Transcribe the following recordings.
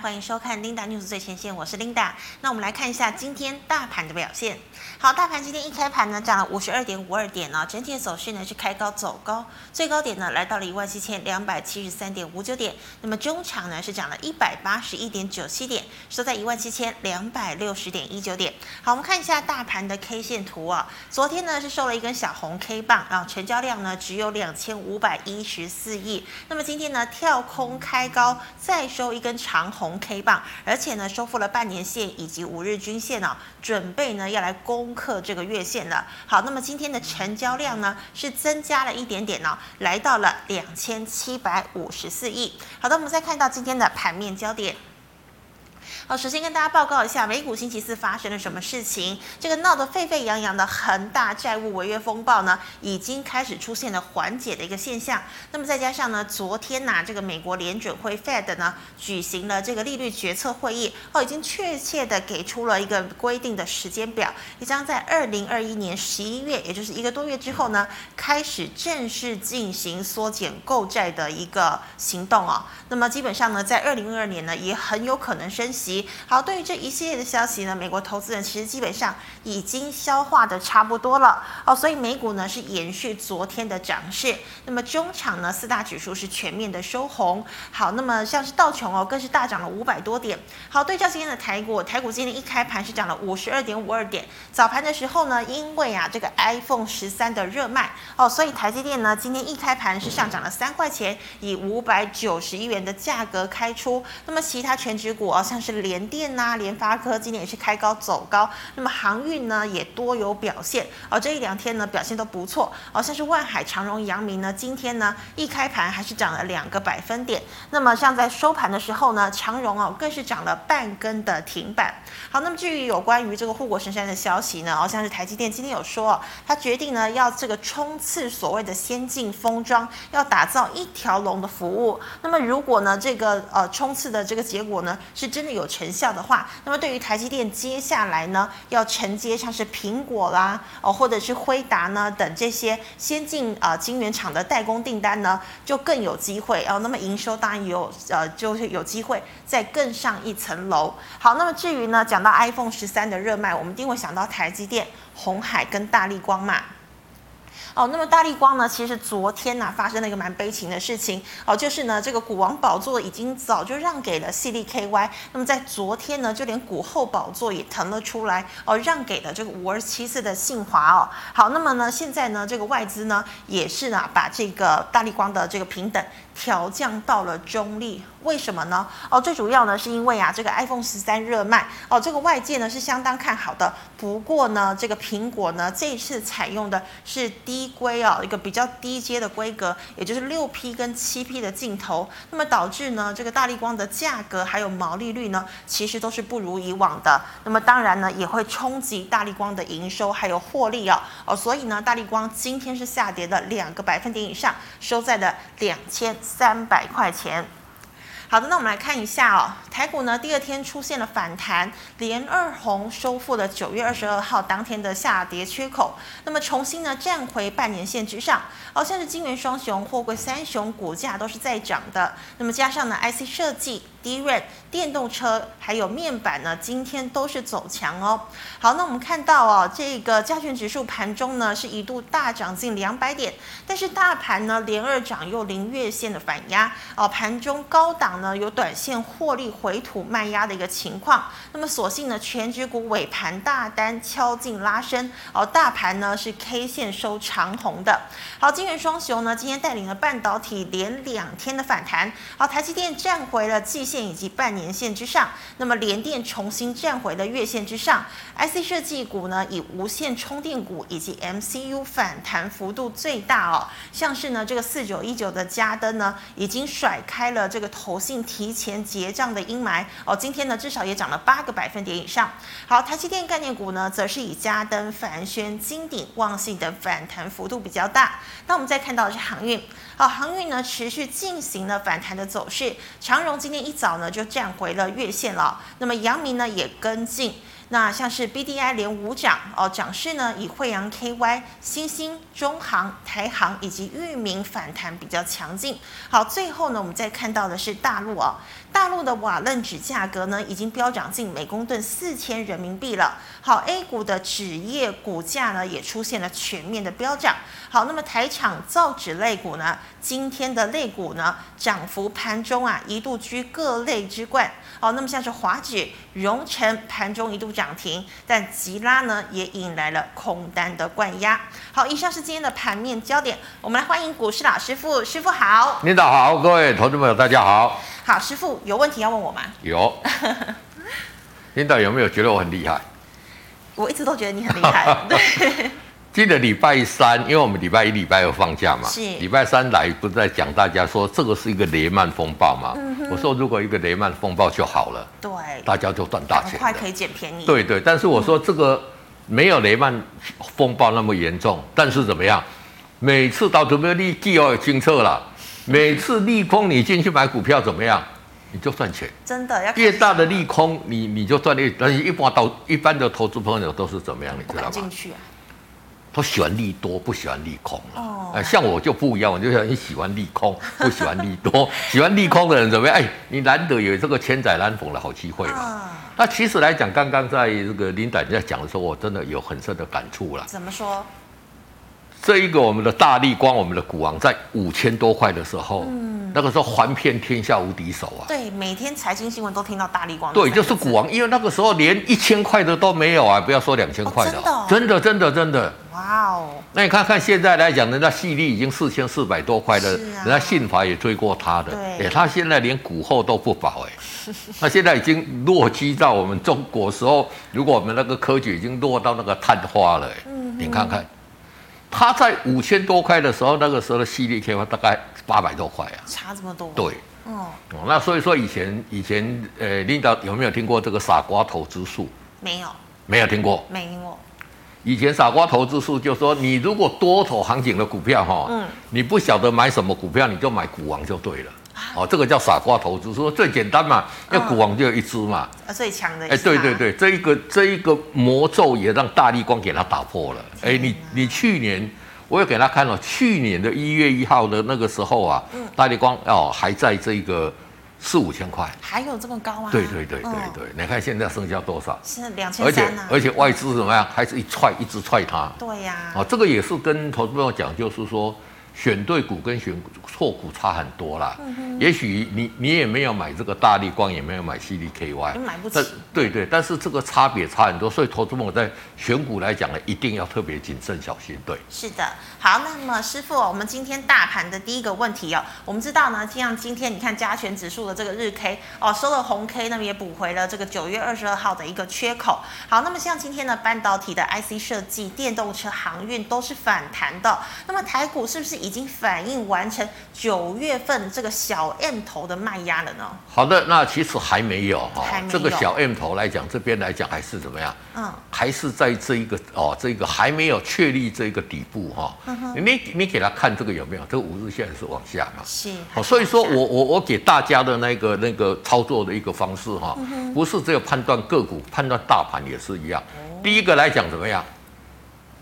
欢迎收看 Linda News 最前线，我是 Linda。那我们来看一下今天大盘的表现。好，大盘今天一开盘呢，涨了五十二点五二点呢，整体的走势呢是开高走高，最高点呢来到了一万七千两百七十三点五九点。那么中场呢是涨了一百八十一点九七点，收在一万七千两百六十点一九点。好，我们看一下大盘的 K 线图啊，昨天呢是收了一根小红 K 棒啊，成交量呢只有两千五百一十四亿。那么今天呢跳空开高，再收一根长红。红 K 棒，而且呢，收复了半年线以及五日均线哦，准备呢要来攻克这个月线了。好，那么今天的成交量呢是增加了一点点哦，来到了两千七百五十四亿。好的，我们再看到今天的盘面焦点。好，首先跟大家报告一下，美股星期四发生了什么事情？这个闹得沸沸扬扬的恒大债务违约风暴呢，已经开始出现了缓解的一个现象。那么再加上呢，昨天呐、这个美国联准会 Fed 呢举行了这个利率决策会议，哦，已经确切的给出了一个规定的时间表，也将在二零二一年十一月，也就是一个多月之后呢，开始正式进行缩减购债的一个行动哦。那么基本上呢，在二零二二年呢，也很有可能升息。好，对于这一系列的消息呢，美国投资人其实基本上已经消化的差不多了哦，所以美股呢是延续昨天的涨势，那么中场呢四大指数是全面的收红。好，那么像是道琼哦，更是大涨了五百多点。好，对照今天的台股，台股今天一开盘是涨了五十二点五二点。早盘的时候呢，因为啊这个 iPhone 十三的热卖哦，所以台积电呢今天一开盘是上涨了三块钱，以五百九十一元的价格开出。那么其他全指股哦，像是零联电呐、联发科今天也是开高走高，那么航运呢也多有表现，而、哦、这一两天呢表现都不错，哦，像是万海、长荣、阳明呢，今天呢一开盘还是涨了两个百分点，那么像在收盘的时候呢，长荣哦更是涨了半根的停板。好，那么至于有关于这个护国神山的消息呢，哦，像是台积电今天有说，他决定呢要这个冲刺所谓的先进封装，要打造一条龙的服务。那么如果呢这个呃冲刺的这个结果呢是真的有成成效的话，那么对于台积电接下来呢，要承接像是苹果啦，哦，或者是辉达呢等这些先进啊晶圆厂的代工订单呢，就更有机会哦。那么营收当然有呃，就是有机会再更上一层楼。好，那么至于呢，讲到 iPhone 十三的热卖，我们一定会想到台积电、红海跟大力光嘛。哦，那么大立光呢，其实昨天呢、啊、发生了一个蛮悲情的事情哦，就是呢这个股王宝座已经早就让给了 CDKY，那么在昨天呢就连股后宝座也腾了出来哦，让给了这个五二七四的信华哦。好，那么呢现在呢这个外资呢也是呢把这个大立光的这个平等调降到了中立。为什么呢？哦，最主要呢是因为啊，这个 iPhone 十三热卖哦，这个外界呢是相当看好的。不过呢，这个苹果呢这一次采用的是低规哦，一个比较低阶的规格，也就是六 P 跟七 P 的镜头，那么导致呢这个大立光的价格还有毛利率呢，其实都是不如以往的。那么当然呢也会冲击大立光的营收还有获利啊哦，所以呢大立光今天是下跌的两个百分点以上，收在了两千三百块钱。好的，那我们来看一下哦，台股呢第二天出现了反弹，连二红收复了九月二十二号当天的下跌缺口，那么重新呢站回半年线之上，好像是金元双雄、货柜三雄股价都是在涨的，那么加上呢 IC 设计。低润电动车还有面板呢，今天都是走强哦。好，那我们看到哦，这个加权指数盘中呢是一度大涨近两百点，但是大盘呢连二涨又临月线的反压哦，盘中高档呢有短线获利回吐卖压的一个情况。那么所幸呢，全指股尾盘大单敲进拉升哦，大盘呢是 K 线收长红的。好，金圆双雄呢今天带领了半导体连两天的反弹，好，台积电站回了季线以及半年线之上，那么联电重新站回了月线之上。IC 设计股呢，以无线充电股以及 MCU 反弹幅度最大哦。像是呢这个四九一九的嘉登呢，已经甩开了这个投信提前结账的阴霾哦。今天呢至少也涨了八个百分点以上。好，台积电概念股呢，则是以嘉登、凡轩、金鼎、旺信等反弹幅度比较大。那我们再看到的是航运，好，航运呢持续进行了反弹的走势。长荣今天一早呢就站回了月线了，那么阳明呢也跟进。那像是 BDI 连五涨哦，涨势呢以惠阳 KY、新兴、中航、台航以及域名反弹比较强劲。好，最后呢，我们再看到的是大陆哦，大陆的瓦楞纸价格呢已经飙涨近每公吨四千人民币了。好，A 股的纸业股价呢也出现了全面的飙涨。好，那么台厂造纸类股呢，今天的类股呢涨幅盘中啊一度居各类之冠。好，那么像是华纸、荣成盘中一度涨停，但吉拉呢也引来了空单的灌压。好，以上是今天的盘面焦点，我们来欢迎股市老师傅，师傅好。领导好，各位投资朋友大家好。好，师傅有问题要问我吗？有。领导有没有觉得我很厉害？我一直都觉得你很厉害。对。记得礼拜三，因为我们礼拜一、礼拜二放假嘛，是礼拜三来不是在讲大家说这个是一个雷曼风暴嘛？嗯、我说如果一个雷曼风暴就好了，对，大家就赚大钱，快可以捡便宜。对对，但是我说这个没有雷曼风暴那么严重，嗯、但是怎么样？每次到准备利季哦，清澈了，每次利空你进去买股票怎么样？你就赚钱，真的要越大的利空你你就赚越，但是一般到一般的投资朋友都是怎么样？你知道吗？进去啊。他喜欢利多，不喜欢利空哦，哎，像我就不一样，我就很喜欢利空，不喜欢利多。喜欢利空的人怎么样？哎，你难得有这个千载难逢的好机会嘛。哦、那其实来讲，刚刚在这个林导在讲的时候，我真的有很深的感触了。怎么说？这一个我们的大力光，我们的股王在五千多块的时候，嗯，那个时候环遍天下无敌手啊。对，每天财经新闻都听到大力光。对，就是股王，因为那个时候连一千块的都没有啊，不要说两千块的，哦，真的，真的，真的。哇哦！那你看看现在来讲，人家细粒已经四千四百多块了，啊、人家信法也追过他的，对，他现在连股后都不保哎，那现在已经落基到我们中国时候，如果我们那个科举已经落到那个探花了，嗯，你看看。他在五千多块的时候，那个时候的细粒天花大概八百多块啊，差这么多。对，哦，那所以说以前以前呃，领导有没有听过这个傻瓜投资术？没有，没有听过，没听过。以前傻瓜投资术就是说，你如果多头行情的股票哈，嗯，你不晓得买什么股票，你就买股王就对了。哦，这个叫傻瓜投资，说最简单嘛，因为股王就有一只嘛，啊，最强的。哎，对对对，这一个这一个魔咒也让大立光给他打破了。哎，你你去年我也给他看了，去年的一月一号的那个时候啊，大立光哦还在这个四五千块，还有这么高啊？对对对对对，你看现在剩下多少？是两千。而且而且外资怎么样？还是一踹一直踹它。对呀。哦，这个也是跟投资朋友讲，就是说。选对股跟选错股差很多啦。嗯、哼也许你你也没有买这个大力光，也没有买 CDKY，买不起。对对，但是这个差别差很多，所以投资朋友在选股来讲呢，一定要特别谨慎小心。对，是的。好，那么师傅，我们今天大盘的第一个问题哦，我们知道呢，像今天你看加权指数的这个日 K 哦，收了红 K，那么也补回了这个九月二十二号的一个缺口。好，那么像今天的半导体的 IC 设计、电动车、航运都是反弹的。那么台股是不是已经反应完成九月份这个小 M 头的卖压了呢？好的，那其实还没有哈。这个小 M 头来讲，这边来讲还是怎么样？嗯，还是在这一个哦，这个还没有确立这个底部哈。你你给他看这个有没有？这个五日线是往下嘛？是。好，所以说我我我给大家的那个那个操作的一个方式哈，嗯、不是只有判断个股，判断大盘也是一样。哦、第一个来讲怎么样？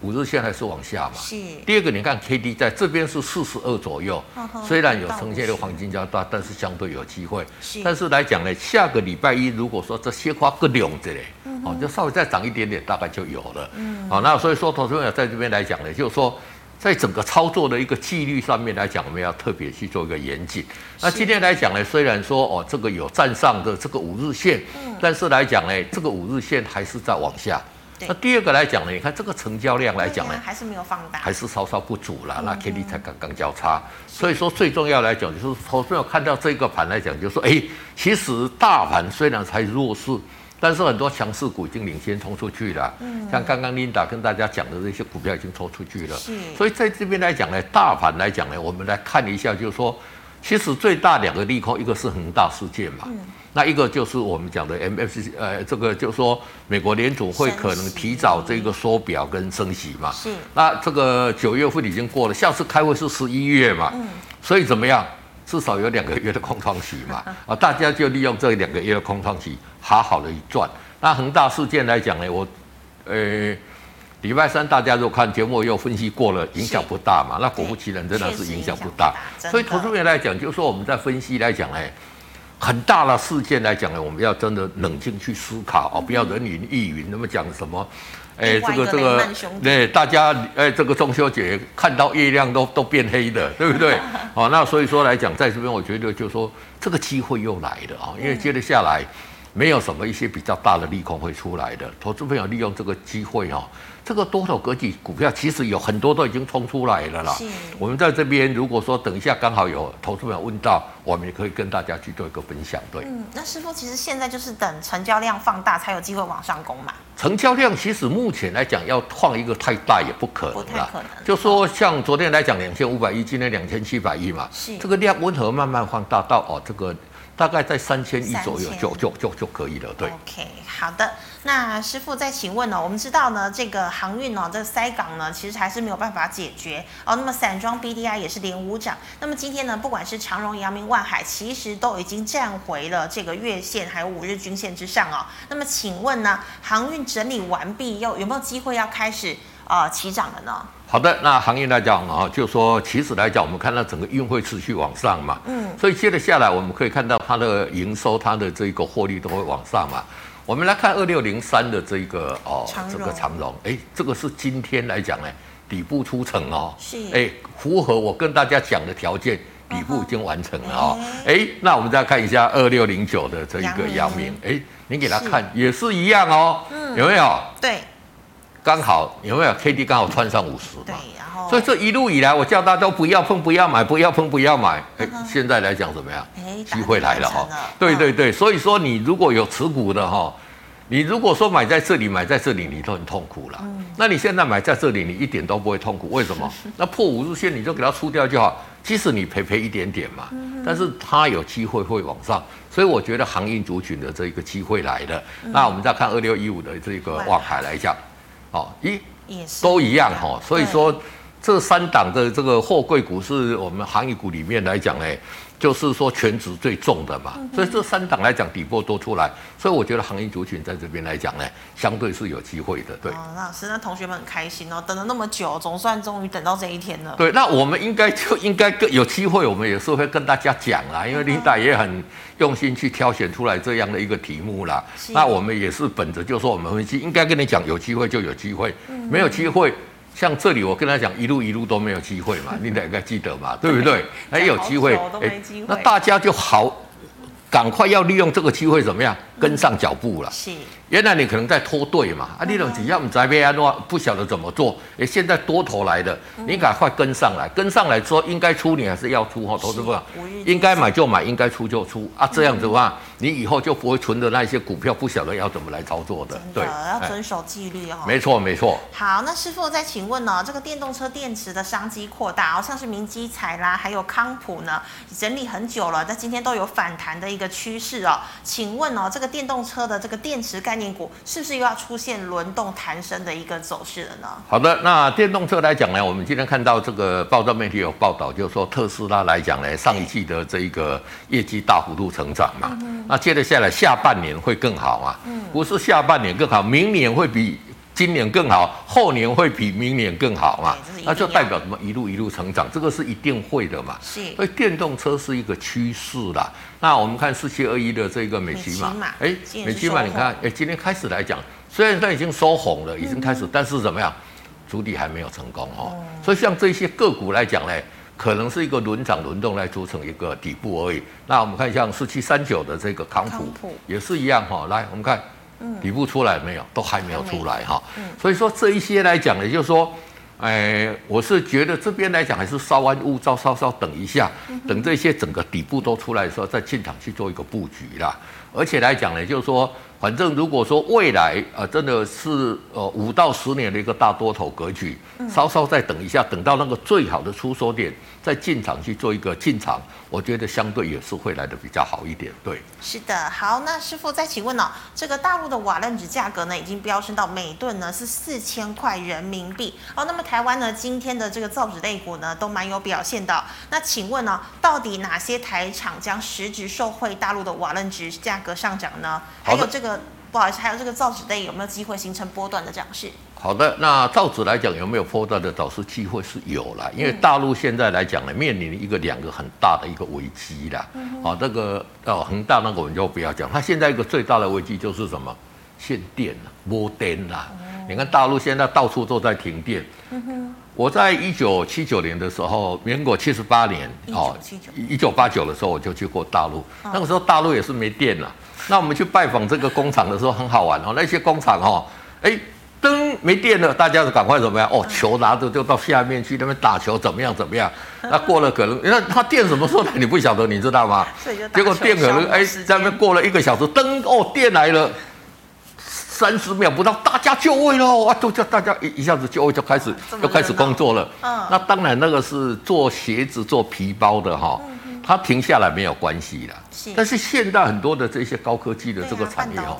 五日线还是往下嘛？是。第二个，你看 K D 在这边是四十二左右，呵呵虽然有呈现的黄金交叉，但是相对有机会。是。但是来讲呢，下个礼拜一如果说这些花个两子嘞，哦，就稍微再涨一点点，大概就有了。嗯。好、哦，那所以说，投资朋友在这边来讲呢，就是说，在整个操作的一个纪律上面来讲，我们要特别去做一个严谨。那今天来讲呢，虽然说哦，这个有站上的这个五日线，嗯、但是来讲呢，这个五日线还是在往下。那第二个来讲呢，你看这个成交量来讲呢，还是没有放大，还是稍稍不足了。那 K D 才刚刚交叉，所以说最重要来讲就是，投资者看到这个盘来讲，就是说，哎，其实大盘虽然才弱势，但是很多强势股已经领先冲出去了。嗯，像刚刚 Linda 跟大家讲的这些股票已经冲出去了。是，所以在这边来讲呢，大盘来讲呢，我们来看一下，就是说，其实最大两个利空，一个是恒大事件嘛。嗯那一个就是我们讲的 MFC，呃，这个就是说美国联储会可能提早这个缩表跟升息嘛。是。那这个九月份已经过了，下次开会是十一月嘛。嗯。所以怎么样？至少有两个月的空窗期嘛。啊，大家就利用这两个月的空窗期，好好的一赚。那恒大事件来讲呢，我呃。礼拜三大家如果看节目又分析过了，影响不大嘛？那果不其然，真的是影响不大。所以投资人来讲，就是说我们在分析来讲，哎，很大的事件来讲呢，我们要真的冷静去思考哦，不要人云亦云。那么讲什么？哎，这个这个，对大家哎，这个中秋节看到月亮都都变黑的，对不对？哦，那所以说来讲，在这边我觉得就是说这个机会又来了啊，因为接着下来没有什么一些比较大的利空会出来的，投资朋友利用这个机会哦。这个多头格局股票其实有很多都已经冲出来了啦。是。我们在这边如果说等一下刚好有投资朋友问到，我们也可以跟大家去做一个分享。对。嗯，那师傅其实现在就是等成交量放大才有机会往上攻嘛。成交量其实目前来讲要放一个太大也不可能。不太可能。就说像昨天来讲两千五百亿，今天两千七百亿嘛。是。这个量温和慢慢放大到哦这个。大概在三千亿左右就就就就可以了，对。OK，好的。那师傅再请问呢？我们知道呢，这个航运呢，这个塞港呢，其实还是没有办法解决哦。那么散装 BDI 也是连五涨。那么今天呢，不管是长荣、阳明、万海，其实都已经站回了这个月线还有五日均线之上哦。那么请问呢，航运整理完毕，又有没有机会要开始呃起涨了呢？好的，那行业来讲啊，就说其实来讲，我们看到整个运会持续往上嘛，嗯，所以接着下来我们可以看到它的营收、它的这个获利都会往上嘛。我们来看二六零三的这个哦，荣。这个长荣，哎，这个是今天来讲呢，底部出城哦，是，哎，符合我跟大家讲的条件，底部已经完成了哦，哎、uh，huh. 那我们再看一下二六零九的这一个阳明，哎，你给他看是也是一样哦，嗯，有没有？对。刚好有没有 K D 刚好穿上五十嘛？对，然后所以这一路以来，我叫大家都不要碰，不要买，不要碰，不要买。哎，现在来讲怎么样？机会来了哈！对对对，所以说你如果有持股的哈，你如果说买在这里，买在这里，你都很痛苦了。那你现在买在这里，你一点都不会痛苦。为什么？那破五日线你就给它出掉就好，即使你赔赔一点点嘛，但是它有机会会往上。所以我觉得航运族群的这个机会来了。那我们再看二六一五的这个望海来讲。哦，一，都一样哈，所以说这三档的这个货柜股是我们航运股里面来讲呢。就是说全值最重的嘛，所以这三档来讲底部都出来，所以我觉得行业族群在这边来讲呢，相对是有机会的。对，那老师，那同学们很开心哦，等了那么久，总算终于等到这一天了。对，那我们应该就应该更有机会，我们也是会跟大家讲啦，因为琳达也很用心去挑选出来这样的一个题目啦。那我们也是本着就是说我们分析应该跟你讲，有机会就有机会，没有机会。像这里，我跟他讲，一路一路都没有机会嘛，你得应该记得嘛，对不对？还有机会，哎，那大家就好，赶快要利用这个机会，怎么样跟上脚步了？是。原来你可能在拖队嘛，啊，你两只要唔知边安怎，不晓得怎么做。哎，现在多头来的，你赶快跟上来，跟上来之后应该出你还是要出哈，投资者应该买就买，应该出就出啊，这样子的话，你以后就不会存的那些股票不晓得要怎么来操作的。对，要遵守纪律哦。没错没错。好，那师傅再请问呢，这个电动车电池的商机扩大，好像是明基材啦，还有康普呢，整理很久了，但今天都有反弹的一个趋势哦。请问哦，这个电动车的这个电池概念股是不是又要出现轮动弹升的一个走势了呢？好的，那电动车来讲呢，我们今天看到这个报道媒体有报道，就是说特斯拉来讲呢，上一季的这一个业绩大幅度成长嘛，嗯、那接着下来下半年会更好啊，嗯、不是下半年更好，明年会比今年更好，后年会比明年更好嘛，那就代表什么？一路一路成长，这个是一定会的嘛。是，所以电动车是一个趋势啦。那我们看四七二一的这个美琪玛，哎，美琪玛，你看，哎，今天开始来讲，虽然它已经收红了，已经开始，嗯、但是怎么样，主底还没有成功哦。嗯、所以像这些个股来讲呢，可能是一个轮涨轮动来组成一个底部而已。那我们看像四七三九的这个康普，康普也是一样哈、哦。来，我们看。底部出来没有？都还没有出来哈。所以说这一些来讲呢，就是说，哎，我是觉得这边来讲还是稍安勿躁，稍稍等一下，等这些整个底部都出来的时候，再进场去做一个布局啦。而且来讲呢，就是说，反正如果说未来呃真的是呃五到十年的一个大多头格局，稍稍再等一下，等到那个最好的出手点。再进场去做一个进场，我觉得相对也是会来的比较好一点。对，是的，好，那师傅再请问哦，这个大陆的瓦楞纸价格呢，已经飙升到每吨呢是四千块人民币。哦，那么台湾呢，今天的这个造纸类股呢，都蛮有表现的。那请问呢，到底哪些台厂将实质受惠大陆的瓦楞纸价格上涨呢？还有这个个不好意思，还有这个造纸类有没有机会形成波段的涨势？好的，那造纸来讲有没有波段的涨势机会是有了，因为大陆现在来讲呢，面临一个两个很大的一个危机啦。嗯、哦，这个哦恒大那个我们就不要讲，它现在一个最大的危机就是什么？限电了，没电啦。嗯、你看大陆现在到处都在停电。嗯、我在一九七九年的时候，民国七十八年哦，一九八九的时候我就去过大陆，哦、那个时候大陆也是没电了。那我们去拜访这个工厂的时候很好玩哦，那些工厂哦，哎。灯没电了，大家就赶快怎么样？哦，球拿着就到下面去那边打球，怎么样？怎么样？那过了可能，那他电什么时候来？你不晓得，你知道吗？结果电可能哎，在那边过了一个小时，灯哦，电来了，三十秒不到，大家就位喽啊！就叫大家一一下子就位，就开始就开始工作了。嗯，那当然那个是做鞋子、做皮包的哈，它停下来没有关系的。是，但是现在很多的这些高科技的这个产业哦。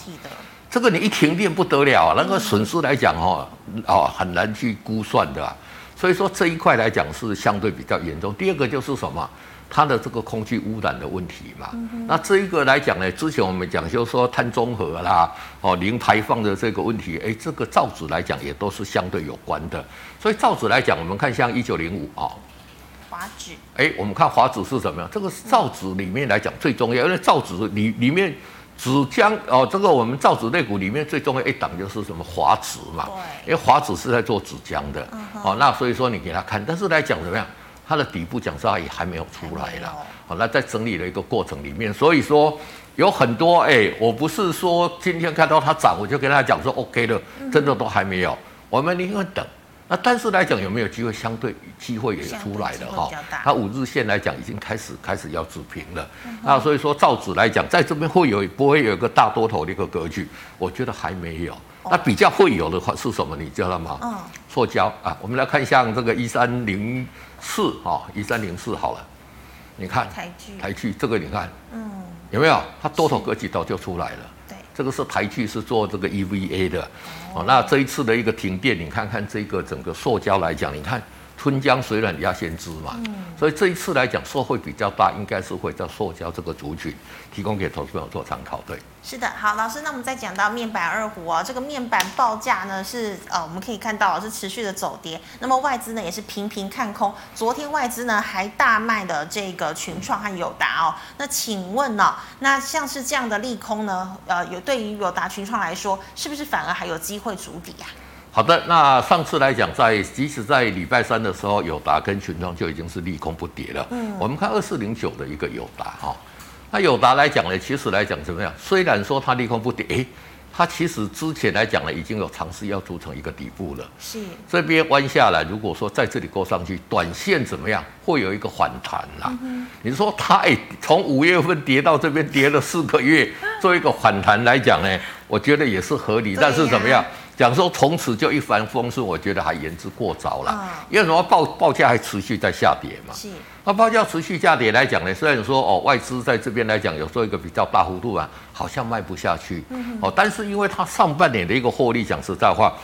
这个你一停电不得了，那个损失来讲哈，哦，很难去估算的，所以说这一块来讲是相对比较严重。第二个就是什么，它的这个空气污染的问题嘛。那这一个来讲呢，之前我们讲就是说碳中和啦，哦，零排放的这个问题，哎，这个造纸来讲也都是相对有关的。所以造纸来讲，我们看像一九零五啊，华纸，哎，我们看华纸是什么样？这个造纸里面来讲最重要，因为造纸里里面。纸浆哦，这个我们造纸类股里面最重要一档就是什么华纸嘛，对因为华纸是在做纸浆的，哦，那所以说你给他看，但是来讲怎么样，它的底部讲实话也还没有出来了，好、哦，那在整理的一个过程里面，所以说有很多哎，我不是说今天看到它涨，我就跟他讲说 OK 了，真的都还没有，我们宁愿等。那但是来讲有没有机会？相对机会也出来了哈。它五日线来讲已经开始开始要止平了。嗯、那所以说造纸来讲，在这边会有不会有一个大多头的一个格局？我觉得还没有。哦、那比较会有的话是什么？你知道吗？嗯。塑胶啊，我们来看像这个一三零四啊，一三零四好了。你看台剧，台剧这个你看，嗯，有没有？它多头格局早就出来了。对这个是台剧是做这个 EVA 的，哦，那这一次的一个停电，你看看这个整个塑胶来讲，你看。春江水暖鸭先知嘛，嗯、所以这一次来讲，受惠比较大，应该是会在塑胶这个族群提供给投资朋友做参考。对，是的，好，老师，那我们再讲到面板二虎啊，这个面板报价呢是呃，我们可以看到是持续的走跌，那么外资呢也是频频看空，昨天外资呢还大卖的这个群创和友达哦，那请问呢、哦，那像是这样的利空呢，呃，有对于友达群创来说，是不是反而还有机会筑底啊？好的，那上次来讲，在即使在礼拜三的时候，友达跟群创就已经是利空不跌了。嗯，我们看二四零九的一个友达哈，那友达来讲呢，其实来讲怎么样？虽然说它利空不跌，诶，它其实之前来讲呢，已经有尝试要组成一个底部了。是，这边弯下来，如果说在这里勾上去，短线怎么样？会有一个反弹啦。嗯、你说它诶，从五月份跌到这边跌了四个月，做一个反弹来讲呢，我觉得也是合理。啊、但是怎么样？讲说从此就一帆风顺，我觉得还言之过早了。嗯、因为什么报报价还持续在下跌嘛。是。那报价持续下跌来讲呢，虽然说哦外资在这边来讲有做一个比较大幅度啊，好像卖不下去。嗯。哦，但是因为它上半年的一个获利，讲实在话，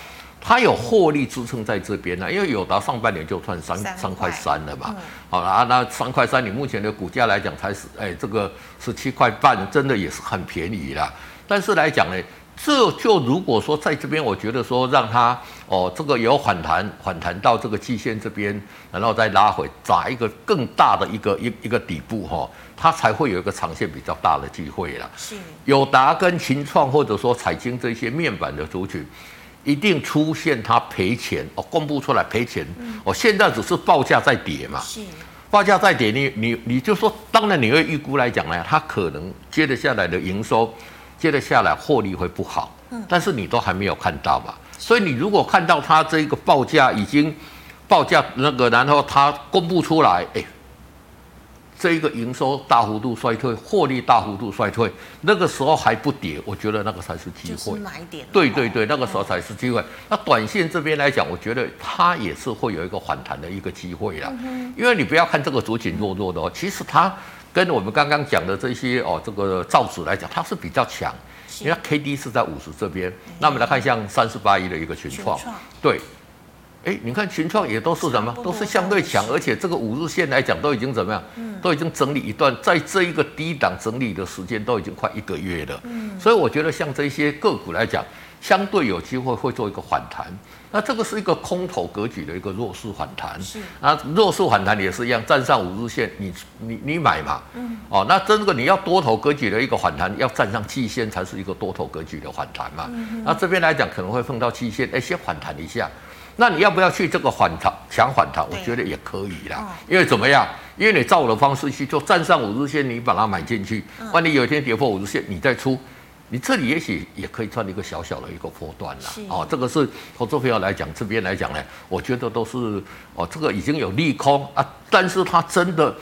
它有获利支撑在这边呢。因为有达上半年就赚三三块三了嘛。嗯、好啦，那三块三，你目前的股价来讲才是哎这个十七块半，真的也是很便宜啦。但是来讲呢。这就如果说在这边，我觉得说让它哦，这个有反弹，反弹到这个季线这边，然后再拉回，砸一个更大的一个一一个底部哈，它才会有一个长线比较大的机会了。是，友达跟群创或者说彩晶这些面板的族群，一定出现它赔钱哦，公布出来赔钱哦，现在只是报价在跌嘛，是，报价在跌，你你你就说，当然你会预估来讲呢，它可能接着下来的营收。接着下来获利会不好，但是你都还没有看到嘛，所以你如果看到它这个报价已经报价那个，然后它公布出来，哎，这一个营收大幅度衰退，获利大幅度衰退，那个时候还不跌，我觉得那个才是机会。买点。对对对，那个时候才是机会。那短线这边来讲，我觉得它也是会有一个反弹的一个机会啦，因为你不要看这个主景弱弱的哦，其实它。跟我们刚刚讲的这些哦，这个造纸来讲，它是比较强，是因为它 K D 是在五十这边。嗯、那我们来看像三四八一的一个群创，群创对，哎，你看群创也都是什么，都是相对强，而且这个五日线来讲都已经怎么样？嗯，都已经整理一段，在这一个低档整理的时间都已经快一个月了。嗯，所以我觉得像这些个股来讲，相对有机会会做一个反弹。那这个是一个空头格局的一个弱势反弹。是，啊弱势反弹也是一样，站上五日线，你你你买嘛。嗯。哦，那这个你要多头格局的一个反弹，要站上季线才是一个多头格局的反弹嘛。嗯。那这边来讲可能会碰到季线，哎，先反弹一下。那你要不要去这个反弹强反弹？我觉得也可以啦，因为怎么样？因为你照我的方式去做，站上五日线，你把它买进去，万一有一天跌破五日线，你再出，你这里也许也可以赚一个小小的一个波段啦。哦，这个是投资朋友来讲，这边来讲呢，我觉得都是哦，这个已经有利空啊，但是它真的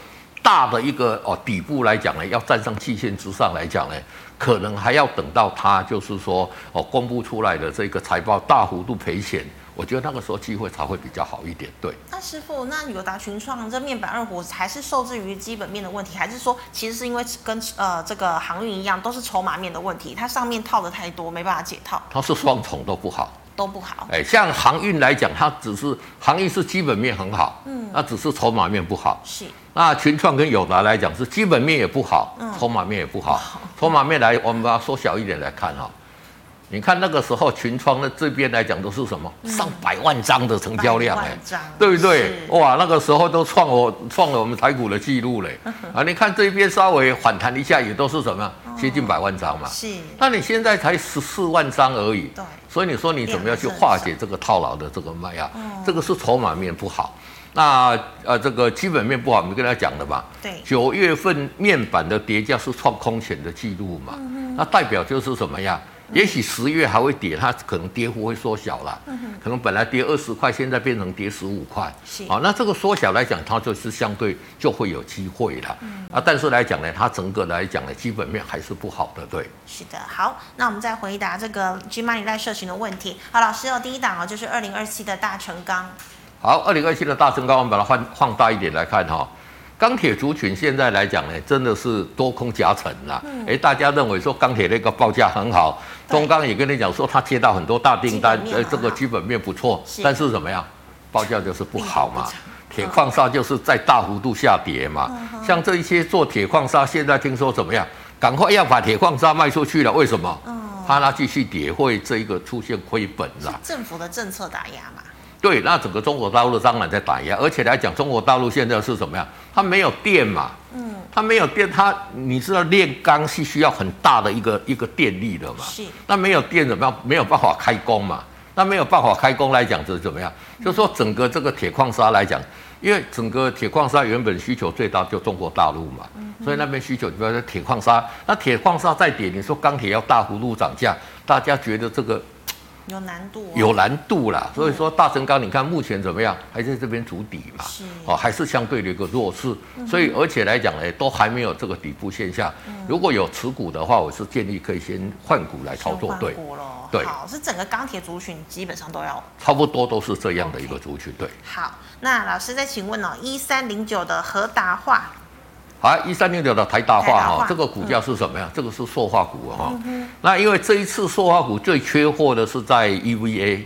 大的一个哦底部来讲呢，要站上季线之上来讲呢，可能还要等到它就是说哦公布出来的这个财报大幅度赔钱。我觉得那个时候机会才会比较好一点，对。那师傅，那友达群创这面板二虎还是受制于基本面的问题，还是说其实是因为跟呃这个航运一样，都是筹码面的问题，它上面套的太多，没办法解套。它是双重都不好，都不好。哎，像航运来讲，它只是航运是基本面很好，嗯，那只是筹码面不好。是。那群创跟友达来讲是基本面也不好，嗯，筹码面也不好。筹码面来，我们把它缩小一点来看哈。你看那个时候群创的这边来讲都是什么上百万张的成交量哎，对不对？哇，那个时候都创我创了我们台股的记录嘞。啊，你看这边稍微反弹一下也都是什么接近百万张嘛。是。那你现在才十四万张而已。对。所以你说你怎么样去化解这个套牢的这个卖压？这个是筹码面不好。那呃这个基本面不好，我们跟他讲的嘛。对。九月份面板的叠加是创空前的记录嘛。那代表就是什么呀？也许十月还会跌，它可能跌幅会缩小了，可能本来跌二十块，现在变成跌十五块。是，好，那这个缩小来讲，它就是相对就会有机会了。啊，但是来讲呢，它整个来讲呢，基本面还是不好的，对。是的，好，那我们再回答这个 GMoney 赖社群的问题。好，老师有第一档哦，就是二零二七的大成钢。好，二零二七的大成钢，我们把它放放大一点来看哈。钢铁族群现在来讲呢，真的是多空夹层啦。哎、嗯，大家认为说钢铁那个报价很好，中钢也跟你讲说他接到很多大订单，呃，这个基本面不错，是但是怎么样，报价就是不好嘛。铁矿砂就是在大幅度下跌嘛。嗯、像这一些做铁矿砂，现在听说怎么样，赶快要把铁矿砂卖出去了。为什么？怕它继续跌会这一个出现亏本了。政府的政策打压嘛。对，那整个中国大陆当然在打压，而且来讲，中国大陆现在是什么样？它没有电嘛，嗯，它没有电，它你知道炼钢是需要很大的一个一个电力的嘛，是，那没有电怎么样？没有办法开工嘛，那没有办法开工来讲，就是怎么样？嗯、就是说整个这个铁矿砂来讲，因为整个铁矿砂原本需求最大就中国大陆嘛，嗯、所以那边需求主要是铁矿砂，那铁矿砂再跌，你说钢铁要大幅度涨价，大家觉得这个。有难度，有难度啦，所以说大成钢，你看目前怎么样？还在这边筑底嘛？是哦，还是相对的一个弱势，所以而且来讲呢，都还没有这个底部现象。如果有持股的话，我是建议可以先换股来操作。对，对，好，是整个钢铁族群基本上都要差不多都是这样的一个族群。对，好，那老师再请问哦，一三零九的和达化。好，一三零九的台大化哈，这个股价是什么呀？嗯、这个是塑化股哈。嗯、那因为这一次塑化股最缺货的是在 EVA，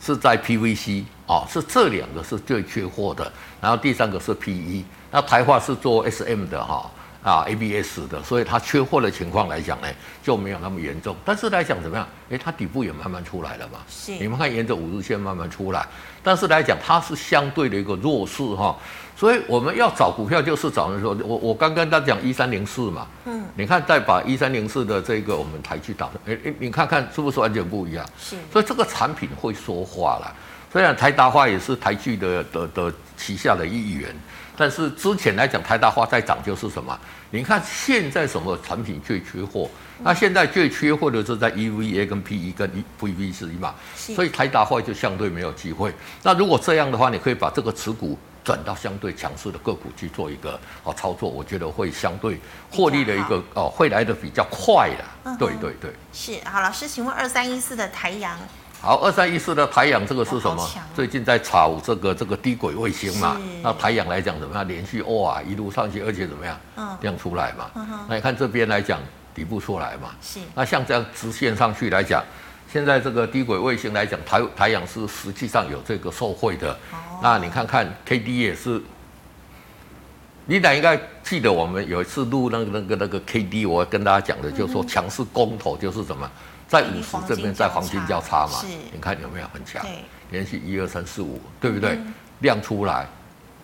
是在 PVC 啊，是这两个是最缺货的。然后第三个是 PE，那台化是做 SM 的哈啊 ABS 的，所以它缺货的情况来讲呢，就没有那么严重。但是来讲怎么样？诶，它底部也慢慢出来了嘛。是。你们看沿着五日线慢慢出来，但是来讲它是相对的一个弱势哈。所以我们要找股票，就是找人说，我我刚跟他讲一三零四嘛，嗯，你看再把一三零四的这个我们台去打，哎哎，你看看是不是完全不一样？是，所以这个产品会说话了。虽然台达化也是台剧的的的旗下的一员，但是之前来讲台达化在涨就是什么？你看现在什么产品最缺货？那现在最缺货的是在 EVA 跟 PE 跟 PVC 嘛，所以台达化就相对没有机会。那如果这样的话，你可以把这个持股。转到相对强势的个股去做一个哦操作，我觉得会相对获利的一个哦会来的比较快的。对对对，是好，老师，请问二三一四的台阳。好，二三一四的台阳这个是什么？最近在炒这个这个低轨卫星嘛？那台阳来讲怎么样？连续哇一路上去，而且怎么样？嗯，量出来嘛。嗯、那你看这边来讲底部出来嘛？是。那像这样直线上去来讲。现在这个低轨卫星来讲，台台阳是实际上有这个受惠的。哦、那你看看 K D 也是，你俩应该记得我们有一次录那个那个那个 K D，我跟大家讲的，就是说强势公投就是什么，在五十这边在黄金交叉嘛，你看有没有很强？连续一二三四五，对不对？嗯、亮出来，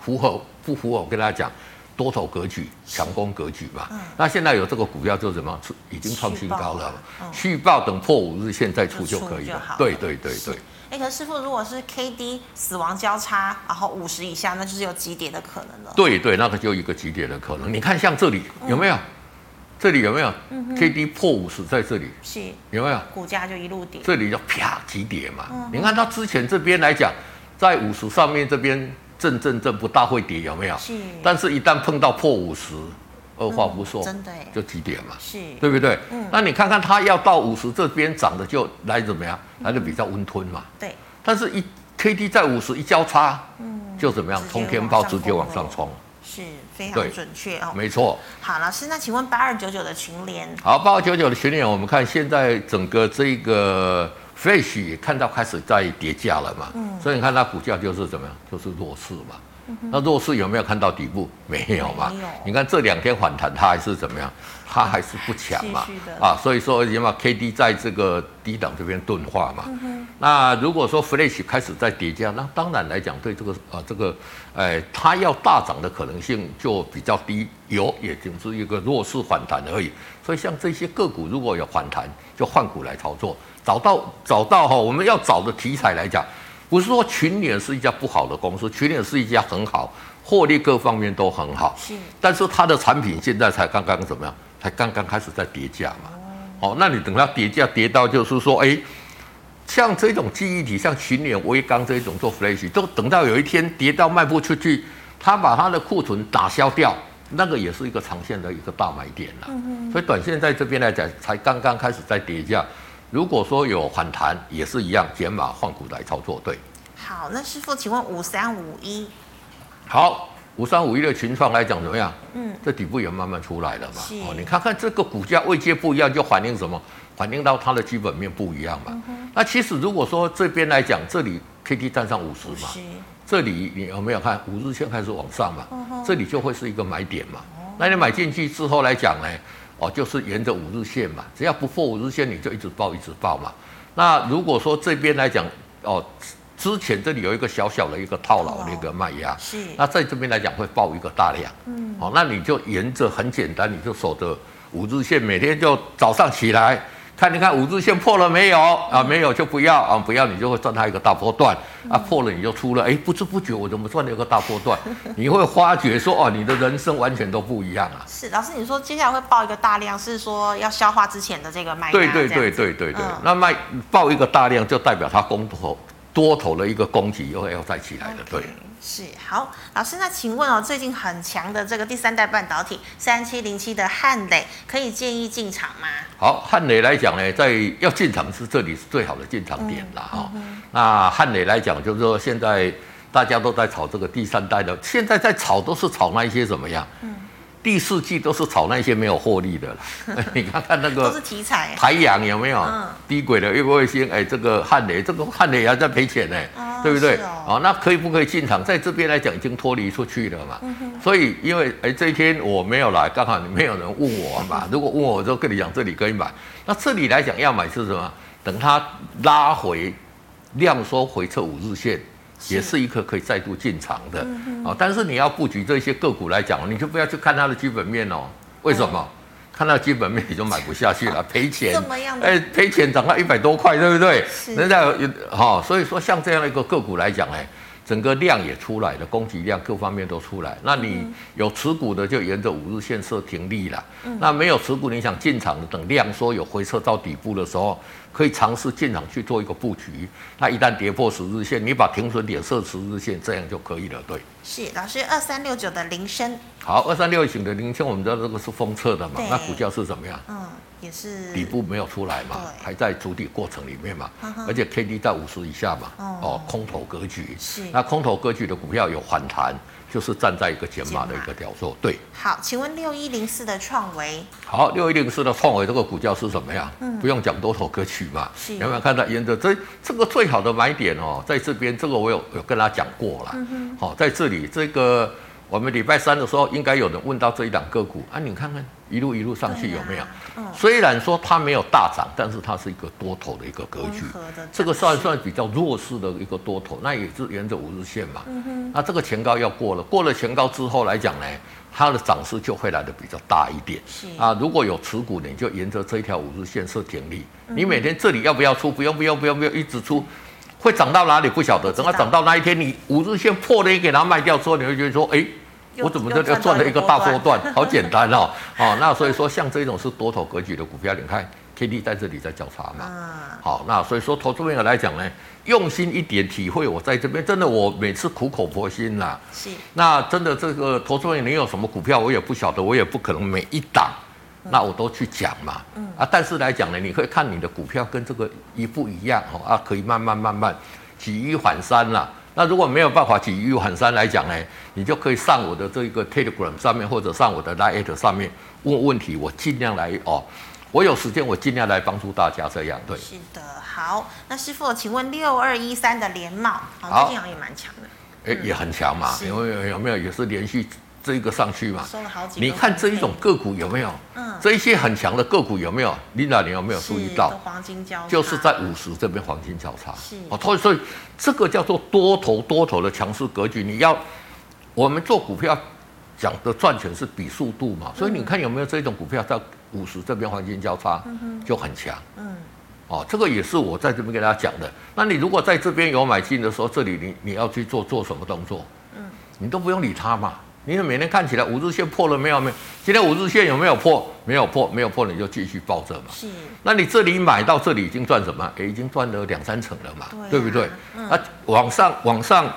符合不符合？我跟大家讲。多头格局，强攻格局嘛。嗯、那现在有这个股票就怎么已经创新高了。续报、嗯、等破五日线再出就可以了。了对对对对。哎，可是师傅，如果是 K D 死亡交叉，然后五十以下，那就是有急跌的可能了。对对，那个就一个急跌的可能。你看像这里有没有？嗯、这里有没有、嗯、？K D 破五十在这里是有没有？股价就一路跌。这里就啪急跌嘛。嗯、你看它之前这边来讲，在五十上面这边。震震震不大会跌，有没有？是。但是，一旦碰到破五十，二话不说，真的就急跌嘛。是。对不对？嗯。那你看看它要到五十这边涨的就来怎么样？来的比较温吞嘛。对。但是，一 K D 在五十一交叉，嗯，就怎么样？冲天炮直接往上冲。是非常准确哦。没错。好，老师，那请问八二九九的群联？好，八二九九的群联，我们看现在整个这个。Flash 也看到开始在跌价了嘛，嗯、所以你看它股价就是怎么样，就是弱势嘛。嗯、那弱势有没有看到底部？没有嘛。有你看这两天反弹，它还是怎么样？它还是不强嘛。啊，所以说起码 KD 在这个低档这边钝化嘛。嗯、那如果说 Flash 开始在跌价，那当然来讲对这个啊这个，哎，它要大涨的可能性就比较低，有也就是一个弱势反弹而已。所以像这些个股如果有反弹，就换股来操作。找到找到哈，我们要找的题材来讲，不是说群联是一家不好的公司，群联是一家很好，获利各方面都很好。是，但是它的产品现在才刚刚怎么样？才刚刚开始在叠价嘛。哦，哦，那你等它叠价叠到就是说，哎，像这种记忆体，像群联、威刚这种做 flash，都等到有一天跌到卖不出去，他把他的库存打消掉，那个也是一个长线的一个大买点了。嗯。所以短线在这边来讲，才刚刚开始在跌价。如果说有反弹，也是一样减码换股来操作，对。好，那师傅，请问五三五一。好，五三五一的群创来讲怎么样？嗯，这底部也慢慢出来了嘛。哦，你看看这个股价位阶不一样，就反映什么？反映到它的基本面不一样嘛。嗯、那其实如果说这边来讲，这里 K D 站上五十嘛，是这里你有没有看五日线开始往上嘛？这里就会是一个买点嘛。哦、那你买进去之后来讲呢？哦，就是沿着五日线嘛，只要不破五日线，你就一直报，一直报嘛。那如果说这边来讲，哦，之前这里有一个小小的一个套牢的一个卖压，是。那在这边来讲会报一个大量，嗯。哦，那你就沿着很简单，你就守着五日线，每天就早上起来。看，你看五日线破了没有啊？没有就不要啊，不要你就会赚它一个大波段啊，破了你就出了，哎，不知不觉我怎么赚了一个大波段？你会发觉说哦，你的人生完全都不一样啊。是老师，你说接下来会爆一个大量，是说要消化之前的这个卖压？对对对对对对，嗯、那卖爆一个大量就代表它空头多头的一个攻击又要再起来了，对。Okay. 是好，老师，那请问哦，最近很强的这个第三代半导体三七零七的汉磊，可以建议进场吗？好，汉磊来讲呢，在要进场是这里是最好的进场点了哈。嗯嗯、那汉磊来讲，就是说现在大家都在炒这个第三代的，现在在炒都是炒那一些怎么样？嗯第四季都是炒那些没有获利的了，你看看那个都是题材，台阳有没有？嗯、低轨的又卫星，哎，这个汉雷，这个汉雷还在赔钱呢，哦、对不对？哦，哦，那可以不可以进场？在这边来讲，已经脱离出去了嘛。嗯、所以，因为哎，这一天我没有来，刚好你没有人问我嘛。如果问我，我就跟你讲，这里可以买。那这里来讲要买是什么？等它拉回量缩回撤五日线。也是一个可以再度进场的，啊、但是你要布局这些个股来讲，你就不要去看它的基本面哦。为什么？哦、看到基本面你就买不下去了，赔钱。哎，赔钱涨到一百多块，对不对？是人家有哈、哦，所以说像这样的一个个股来讲，哎。整个量也出来了，供给量各方面都出来。那你有持股的就沿着五日线设停利了。嗯、那没有持股，你想进场的，等量缩有回撤到底部的时候，可以尝试进场去做一个布局。那一旦跌破十日线，你把停损点设十日线，这样就可以了。对，是老师二三六九的铃声。好，二三六九的铃声，我们知道这个是封测的嘛？那股价是怎么样？嗯。也是底部没有出来嘛，对还在筑底过程里面嘛，呵呵而且 K D 在五十以下嘛，哦，哦，空头格局，是那空头格局的股票有反弹，就是站在一个减码的一个角度，对。好，请问六一零四的创维，好，六一零四的创维这个股价是什么呀？嗯，不用讲多头格局。曲嘛，有没有看到沿着这这个最好的买点哦，在这边这个我有有跟他讲过了，好、嗯哦，在这里这个。我们礼拜三的时候，应该有人问到这一档个股啊，你看看一路一路上去有没有？啊嗯、虽然说它没有大涨，但是它是一个多头的一个格局，这个算算比较弱势的一个多头，那也是沿着五日线嘛。嗯、那这个前高要过了，过了前高之后来讲呢，它的涨势就会来的比较大一点。啊，如果有持股的，你就沿着这一条五日线设停利。嗯、你每天这里要不要出？不用不用不用不用，一直出。会涨到哪里不晓得，等它涨到那一天，你五日线破了，你给它卖掉之后，你会觉得说，哎，我怎么就要赚了一个大波段？好简单哦，哦，那所以说像这种是多头格局的股票，你看 K D 在这里在交叉嘛，好，那所以说投资朋友来讲呢，用心一点体会，我在这边真的我每次苦口婆心呐，是，那真的这个投资朋友你有什么股票，我也不晓得，我也不可能每一档。那我都去讲嘛，嗯啊，但是来讲呢，你可以看你的股票跟这个一不一样哦，啊，可以慢慢慢慢举一反三啦。那如果没有办法举一反三来讲呢，你就可以上我的这个 Telegram 上面或者上我的 Line 上面问问题，我尽量来哦，我有时间我尽量来帮助大家这样对。是的，好，那师傅，请问六二一三的联茂，好，最近好像也蛮强的，哎，也很强嘛，有没有有没有也是连续。这一个上去嘛，你看这一种个股有没有？嗯，这一些很强的个股有没有？Linda，你有没有注意到？黄金交叉，就是在五十这边黄金交叉。是哦，所以所以这个叫做多头多头的强势格局。你要我们做股票讲的赚钱是比速度嘛，所以你看有没有这种股票在五十这边黄金交叉就很强。嗯，哦，这个也是我在这边跟大家讲的。那你如果在这边有买进的时候，这里你你要去做做什么动作？嗯，你都不用理它嘛。你每天看起来五日线破了没有？没有。今天五日线有没有破？没有破，没有破，你就继续抱着嘛。是。那你这里买到这里已经赚什么？诶，已经赚了两三成了嘛，对，啊、对不对？嗯、啊，往上，往上，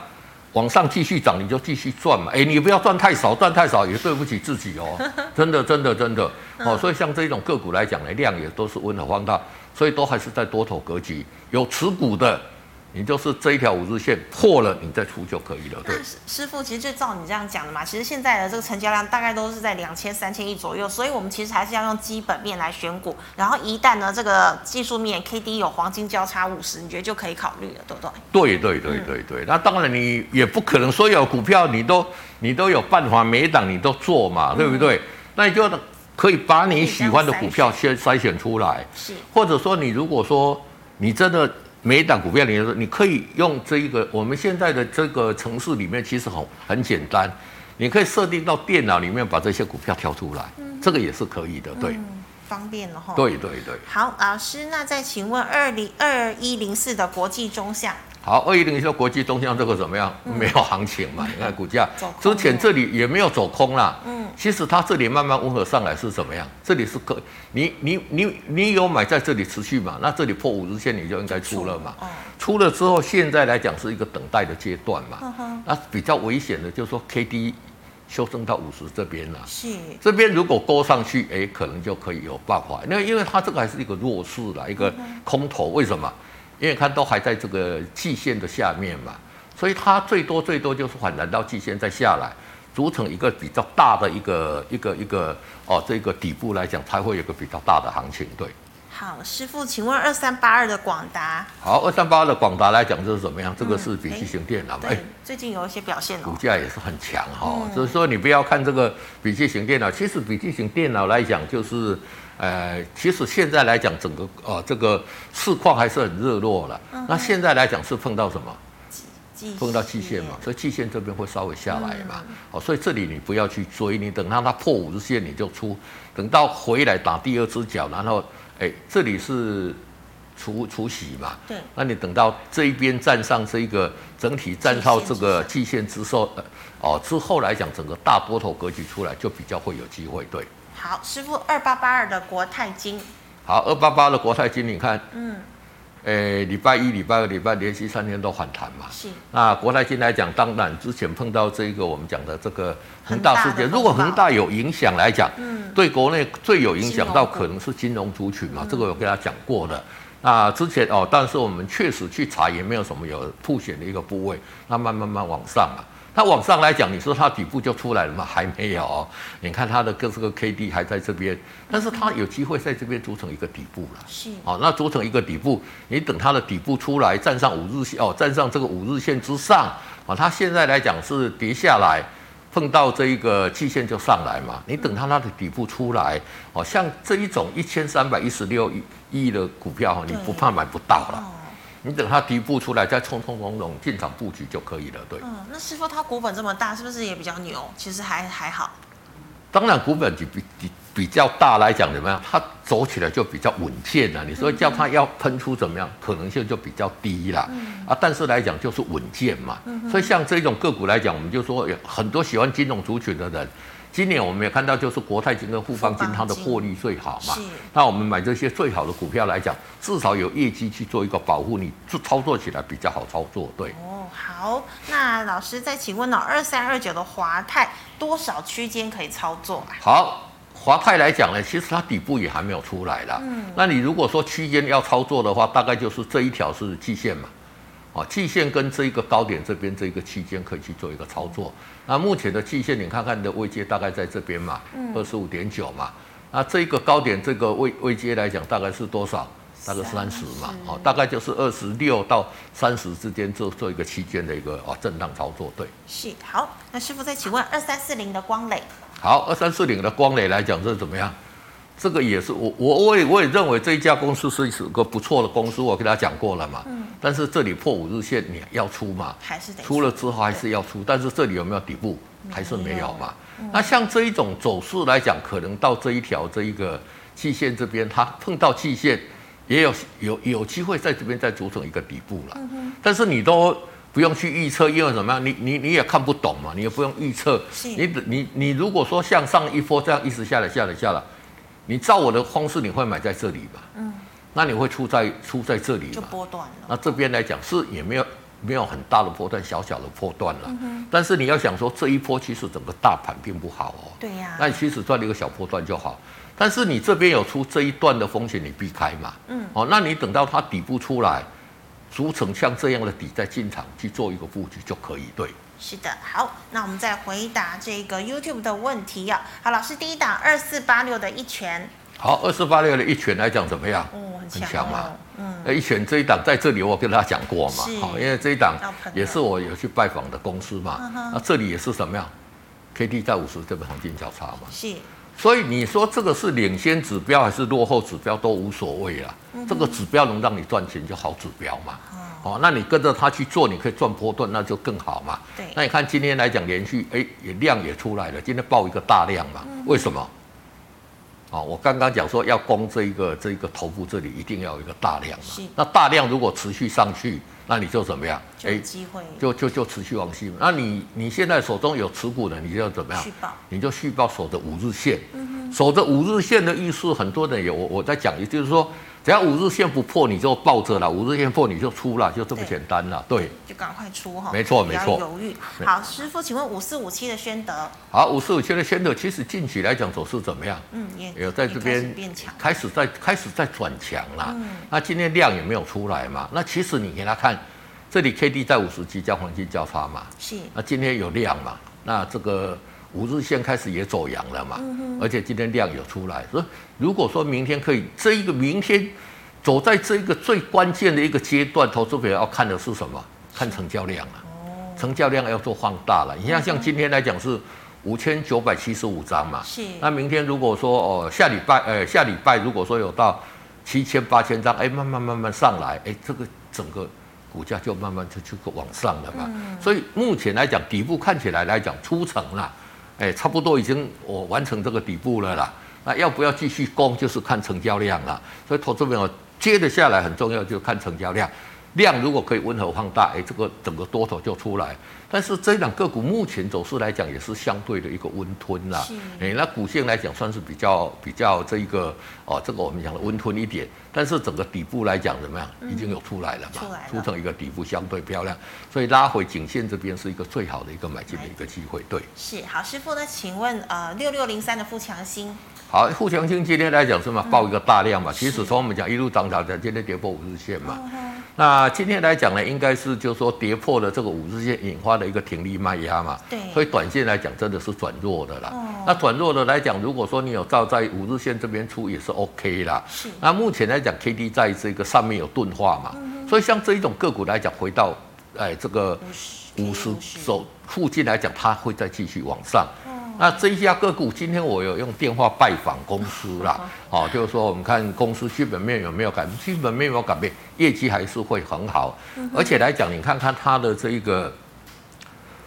往上继续涨，你就继续赚嘛。诶，你不要赚太少，赚太少也对不起自己哦。真的，真的，真的。哦，所以像这种个股来讲呢，量也都是温和放大，所以都还是在多头格局，有持股的。你就是这一条五日线破了，你再出就可以了。对，师傅，其实就照你这样讲的嘛，其实现在的这个成交量大概都是在两千、三千亿左右，所以我们其实还是要用基本面来选股。然后一旦呢，这个技术面 K D 有黄金交叉五十，你觉得就可以考虑了，对不对？对对对对对。嗯、那当然你也不可能所有股票你都你都有办法每一档你都做嘛，对不对？嗯、那你就可以把你喜欢的股票先筛选出来，是，或者说你如果说你真的。每一档股票里面，你可以用这一个我们现在的这个城市里面，其实很很简单，你可以设定到电脑里面把这些股票挑出来，嗯、这个也是可以的，对，嗯、方便了哈。对对对。好，老师，那再请问二零二一零四的国际中橡。好，二一零说国际中向这个怎么样？嗯、没有行情嘛？你看股价之前这里也没有走空啦。嗯，其实它这里慢慢温和上来是怎么样？这里是可你你你你有买在这里持续嘛？那这里破五日线你就应该出了嘛？哦、出了之后，现在来讲是一个等待的阶段嘛？那比较危险的就是说 K D 修正到五十这边了。是。这边如果勾上去，哎，可能就可以有办法。那因为它这个还是一个弱势啦，一个空头，为什么？因为它都还在这个季线的下面嘛，所以它最多最多就是反弹到季线再下来，组成一个比较大的一个一个一个哦，这个底部来讲才会有个比较大的行情，对。好，师傅，请问二三八二的广达。好，二三八二的广达来讲就是怎么样？这个是笔记型电脑，哎，最近有一些表现哦，股价也是很强哈。所以说你不要看这个笔记型电脑，其实笔记型电脑来讲就是，呃，其实现在来讲整个呃这个市况还是很热络了。那现在来讲是碰到什么？碰到季线嘛，所以季线这边会稍微下来嘛。好，所以这里你不要去追，你等到它破五日线你就出，等到回来打第二只脚，然后。哎，这里是除除息嘛？对。那你等到这一边站上这一个整体站上这个季线之后，呃，哦，之后来讲，整个大波头格局出来，就比较会有机会。对。好，师傅，二八八二的国泰金。好，二八八的国泰金，你看。嗯。诶，礼拜一、礼拜二、礼拜连续三天都反弹嘛。是。那国泰金来讲，当然之前碰到这个我们讲的这个恒大事件，如果恒大有影响来讲，嗯，对国内最有影响到可能是金融族群嘛，这个我跟他讲过的。那之前哦，但是我们确实去查也没有什么有凸显的一个部位，那慢慢慢往上嘛。那往上来讲，你说它底部就出来了吗？还没有哦。你看它的各这个 K D 还在这边，但是它有机会在这边组成一个底部了。是。哦，那组成一个底部，你等它的底部出来，站上五日线哦，站上这个五日线之上啊，它现在来讲是跌下来。碰到这一个季线就上来嘛，你等它它的底部出来，哦，像这一种一千三百一十六亿的股票，你不怕买不到了，你等它底部出来再冲冲冲冲进场布局就可以了，对。嗯，那师傅它股本这么大，是不是也比较牛？其实还还好。当然股本比比比比较大来讲怎么样？它走起来就比较稳健了。你说叫它要喷出怎么样？可能性就比较低了。啊，但是来讲就是稳健嘛。所以像这种个股来讲，我们就说有很多喜欢金融族群的人，今年我们也看到就是国泰金跟富邦金它的获利最好嘛。那我们买这些最好的股票来讲，至少有业绩去做一个保护，你就操作起来比较好操作。对。哦，好，那老师再请问了？二三二九的华泰多少区间可以操作啊？好。华泰来讲呢，其实它底部也还没有出来啦。嗯，那你如果说区间要操作的话，大概就是这一条是季线嘛，啊，季线跟这一个高点这边这一个区间可以去做一个操作。那目前的季线，你看看你的位阶大概在这边嘛，二十五点九嘛。那这一个高点这个位位阶来讲，大概是多少？大概三十嘛，哦，大概就是二十六到三十之间做做一个区间的一个啊震荡操作。对，是好。那师傅再请问二三四零的光磊。好，二三四零的光磊来讲，这是怎么样？这个也是我我我也我也认为这一家公司是一个不错的公司，我跟他讲过了嘛。嗯。但是这里破五日线，你要出嘛？还是得出。出了之后还是要出，但是这里有没有底部？还是没有嘛？那像这一种走势来讲，可能到这一条这一个季线这边，它碰到季线，也有有有机会在这边再组成一个底部了。嗯。但是你都。不用去预测，因为怎么样？你你你也看不懂嘛，你也不用预测。你你你如果说像上一波这样一直下来下来下来，你照我的方式，你会买在这里吧？嗯。那你会出在出在这里。就波段了。那这边来讲是也没有没有很大的波段，小小的波段了。嗯。但是你要想说这一波其实整个大盘并不好哦。对呀。那你其实赚了一个小波段就好，但是你这边有出这一段的风险，你避开嘛。嗯。哦，那你等到它底部出来。组成像这样的底，再进场去做一个布局就可以。对，是的。好，那我们再回答这个 YouTube 的问题啊。好，老师，第一档二四八六的一拳。好，二四八六的一拳来讲怎么样？哦，很强嘛。嗯。那一拳这一档在这里，我跟大家讲过嘛。好，因为这一档也是我有去拜访的公司嘛。那这里也是什么样？K D 在五十这个黄金交叉嘛。是。所以你说这个是领先指标还是落后指标都无所谓啦，这个指标能让你赚钱就好指标嘛。哦，那你跟着他去做，你可以赚波段，那就更好嘛。对。那你看今天来讲，连续哎也量也出来了，今天爆一个大量嘛。为什么？哦，我刚刚讲说要攻这一个这一个头部这里一定要有一个大量嘛。是。那大量如果持续上去，那你就怎么样？有机会。就就就持续往西。那你你现在手中有持股的，你就要怎么样？续报。你就续报守着五日线。嗯。守着五日线的意思，很多人有我我在讲，也就是说。只要五日线不破，你就抱着了；五日线破，你就出了，就这么简单了。对，就赶快出哈。没错，没错。犹豫。好，师傅，请问五四五七的宣德。好，五四五七的宣德，其实近期来讲走势怎么样？嗯，也有在这边变强，开始在开始在转强了。嗯。那今天量也没有出来嘛？那其实你给他看，这里 K D 在五十级加黄金交叉嘛。是。那今天有量嘛？那这个。五日线开始也走阳了嘛，而且今天量有出来，所以如果说明天可以，这一个明天走在这一个最关键的一个阶段，投资者要看的是什么？看成交量啊，成交量要做放大了。你像像今天来讲是五千九百七十五张嘛，是。那明天如果说哦下礼拜，呃下礼拜如果说有到七千八千张，哎慢慢慢慢上来，哎这个整个股价就慢慢就就往上了嘛。所以目前来讲底部看起来来讲出城了。哎，差不多已经我完成这个底部了啦。那要不要继续攻，就是看成交量了。所以投资朋友接着下来很重要，就看成交量。量如果可以温和放大，哎，这个整个多头就出来。但是这两个股目前走势来讲，也是相对的一个温吞啦。哎，那股线来讲算是比较比较这一个哦，这个我们讲的温吞一点。但是整个底部来讲怎么样？已经有出来了嘛？出成一个底部相对漂亮，所以拉回颈线这边是一个最好的一个买进的一个机会。对，是好师傅呢，请问呃六六零三的富强新。好，富强新今天来讲是嘛，爆一个大量嘛。其实从我们讲一路涨涨涨，今天跌破五日线嘛。那今天来讲呢，应该是就是说跌破了这个五日线引发的一个停利卖压嘛。对。所以短线来讲，真的是转弱的啦。哦。那转弱的来讲，如果说你有照在五日线这边出，也是 OK 啦。是。那目前来讲，K D 在这个上面有钝化嘛。嗯。所以像这一种个股来讲，回到哎这个五十手附近来讲，它会再继续往上。那这一家个股，今天我有用电话拜访公司啦，哦，就是说我们看公司基本面有没有改变，基本面有没有改变，业绩还是会很好，而且来讲，你看看它的这一个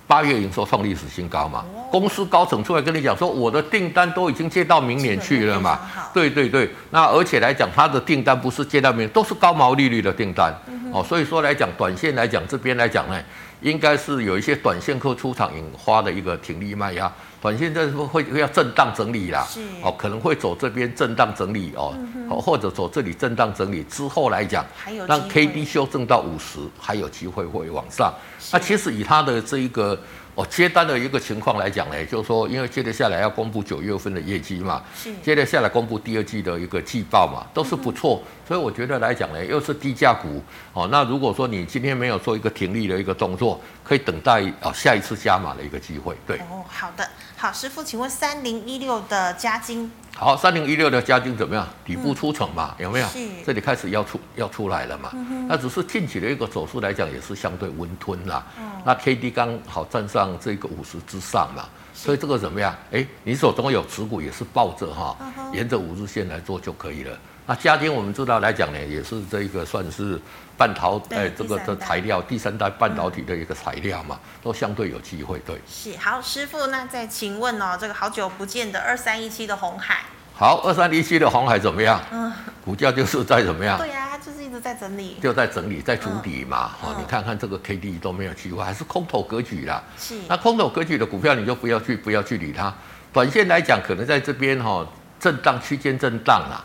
八月营收创历史新高嘛，公司高层出来跟你讲说，我的订单都已经接到明年去了嘛，对对对，那而且来讲，它的订单不是接到明年，都是高毛利率的订单，哦，所以说来讲，短线来讲这边来讲呢，应该是有一些短线客出场引发的一个停利卖压。短线这会会要震荡整理啦，哦，可能会走这边震荡整理哦，哦，或者走这里震荡整理之后来讲，让 K D 修正到五十，还有机会会往上。那其实以它的这一个。哦，接单的一个情况来讲呢，就是说，因为接着下来要公布九月份的业绩嘛，是，接着下来公布第二季的一个季报嘛，都是不错，嗯、所以我觉得来讲呢，又是低价股，哦，那如果说你今天没有做一个停利的一个动作，可以等待哦下一次加码的一个机会，对。哦，好的，好，师傅，请问三零一六的嘉金。好，三零一六的嘉金怎么样？底部出场嘛，嗯、有没有？是这里开始要出要出来了嘛？嗯、那只是近期的一个走势来讲，也是相对温吞啦。嗯、那 K D 刚好站上这个五十之上嘛，所以这个怎么样？哎，你手中有持股也是抱着哈，嗯、沿着五日线来做就可以了。那嘉金我们知道来讲呢，也是这个算是半导哎这个的材料，第三代半导体的一个材料嘛，嗯、都相对有机会。对，是好，师傅，那再请问哦，这个好久不见的二三一七的红海，好，二三一七的红海怎么样？嗯，股价就是在怎么样？对呀、啊，就是一直在整理，就在整理，在筑底嘛。嗯、哦，你看看这个 K D 都没有机会，还是空头格局啦。是，那空头格局的股票你就不要去，不要去理它。短线来讲，可能在这边哈、哦，震荡区间震荡啦。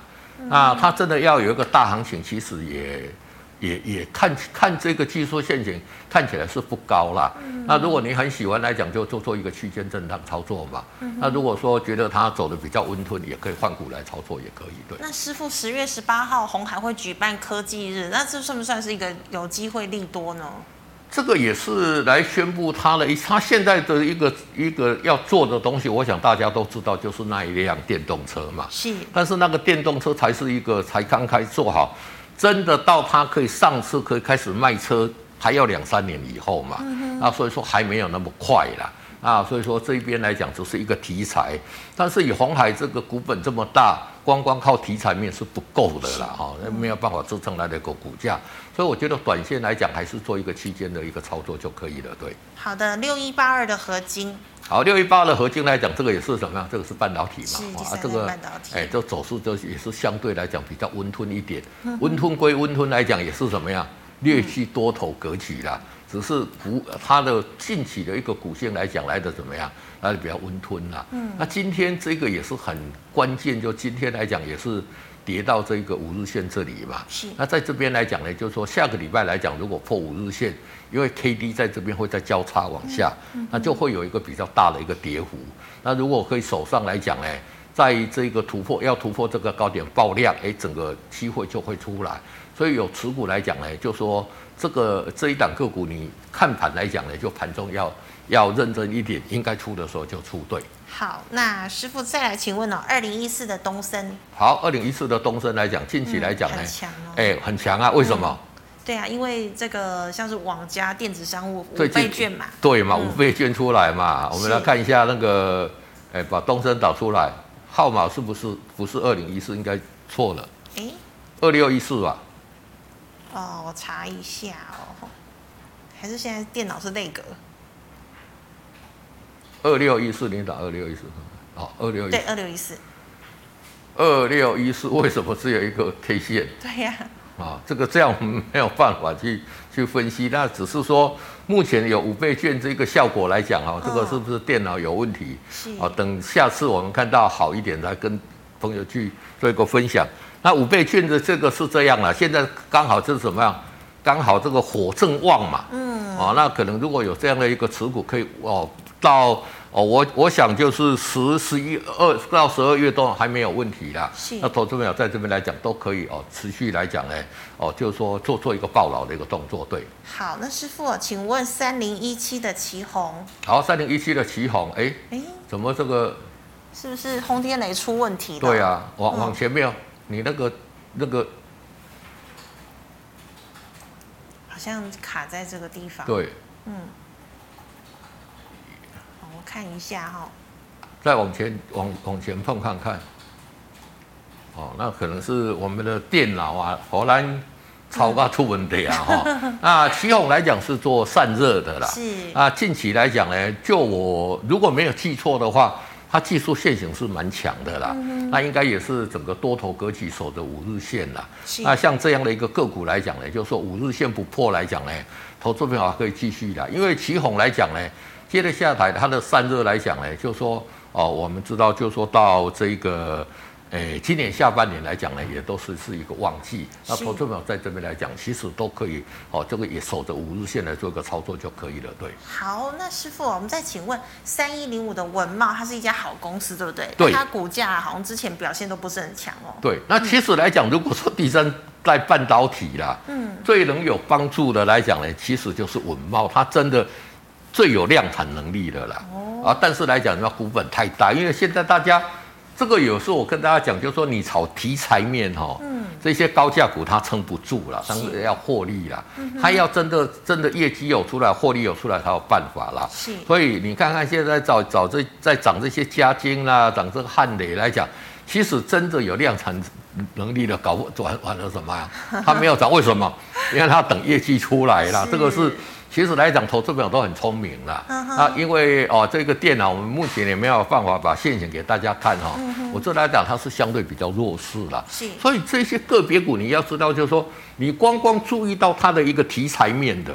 那它真的要有一个大行情，其实也也也看看这个技术陷阱看起来是不高啦。那如果你很喜欢来讲，就做做一个区间震荡操作嘛。那如果说觉得它走的比较温吞，也可以换股来操作，也可以。对。那师傅十月十八号红海会举办科技日，那这算不算是一个有机会利多呢？这个也是来宣布他的，他现在的一个一个要做的东西，我想大家都知道，就是那一辆电动车嘛。是。但是那个电动车才是一个才刚开始做好，真的到它可以上车，可以开始卖车，还要两三年以后嘛。那所以说还没有那么快啦。啊，所以说这一边来讲只是一个题材，但是以红海这个股本这么大，光光靠题材面是不够的啦，哈，没有办法支撑它的一个股价，所以我觉得短线来讲还是做一个区间的一个操作就可以了，对。好的，六一八二的合金。好，六一八二的合金来讲，这个也是什么样？这个是半导体嘛，啊，这个，哎，这走势就也是相对来讲比较温吞一点，温吞归温吞来讲也是什么样？略去多头格局啦。只是股它的近期的一个股性来讲来的怎么样？来的比较温吞啦。嗯。那今天这个也是很关键，就今天来讲也是跌到这个五日线这里嘛。是。那在这边来讲呢，就是说下个礼拜来讲，如果破五日线，因为 K D 在这边会再交叉往下，那就会有一个比较大的一个跌幅。那如果可以手上来讲呢，在这个突破要突破这个高点爆量，哎，整个机会就会出来。所以有持股来讲呢，就说。这个这一档个股，你看盘来讲呢，就盘中要要认真一点，应该出的时候就出。对，好，那师傅再来请问哦，二零一四的东升。好，二零一四的东升来讲，近期来讲呢，很强哦，哎，很强啊，为什么？嗯、对啊，因为这个像是网家电子商务五倍券嘛，对嘛，五倍券出来嘛，嗯、我们来看一下那个，哎，把东升导出来，号码是不是不是二零一四？应该错了，哎，二六一四吧。哦，我查一下哦，还是现在电脑是内格。二六一四，你打二六一四，好，二六一四。对，二六一四。二六一四，为什么只有一个 K 线？对呀、啊。啊，这个这样我们没有办法去去分析，那只是说目前有五倍券这个效果来讲啊，这个是不是电脑有问题？是。啊，等下次我们看到好一点，再跟朋友去做一个分享。那五倍券的这个是这样了，现在刚好就是怎么样？刚好这个火正旺嘛，嗯，哦，那可能如果有这样的一个持股，可以哦，到哦，我我想就是十、十一、二到十二月都还没有问题啦。是。那投资朋友在这边来讲都可以哦，持续来讲呢，哦，就是说做做一个暴牢的一个动作，对。好，那师傅，请问三零一七的旗红。好，三零一七的旗红，哎哎，怎么这个？是不是轰天雷出问题了？对啊，往往前面，你那个那个好像卡在这个地方。对。嗯。我看一下哈，再往前往往前碰看看，哦，那可能是我们的电脑啊，荷兰超过出问题啊 哈。那奇鋐来讲是做散热的啦，是啊，近期来讲呢，就我如果没有记错的话，它技术线型是蛮强的啦，嗯、那应该也是整个多头格局守着五日线啦。那像这样的一个个股来讲呢，就是说五日线不破来讲呢，投资朋友可以继续的，因为旗宏来讲呢。接着下台，它的散热来讲呢，就是说哦，我们知道，就是说到这个，诶，今年下半年来讲呢，也都是是一个旺季。那投资朋友在这边来讲，其实都可以哦，这个也守着五日线来做一个操作就可以了，对。好，那师傅，我们再请问三一零五的文茂，它是一家好公司，对不对？对。它股价好像之前表现都不是很强哦。对，那其实来讲，如果说第三代半导体啦，嗯，最能有帮助的来讲呢，其实就是文茂，它真的。最有量产能力的啦，啊，但是来讲，要股本太大，因为现在大家这个有时候我跟大家讲，就是说你炒题材面哈，嗯，这些高价股它撑不住了，当然要获利啦，它要真的真的业绩有出来，获利有出来才有办法啦。是，所以你看看现在找找这在涨这些嘉晶啦，涨这个汉磊来讲，其实真的有量产能力的搞不完完了什么呀？它没有涨，为什么？因为它等业绩出来了，这个是。其实来讲，投资朋友都很聪明啦。啊，因为哦，这个电脑我们目前也没有办法把现形给大家看哈。我这来讲，它是相对比较弱势啦。是。所以这些个别股你要知道，就是说，你光光注意到它的一个题材面的，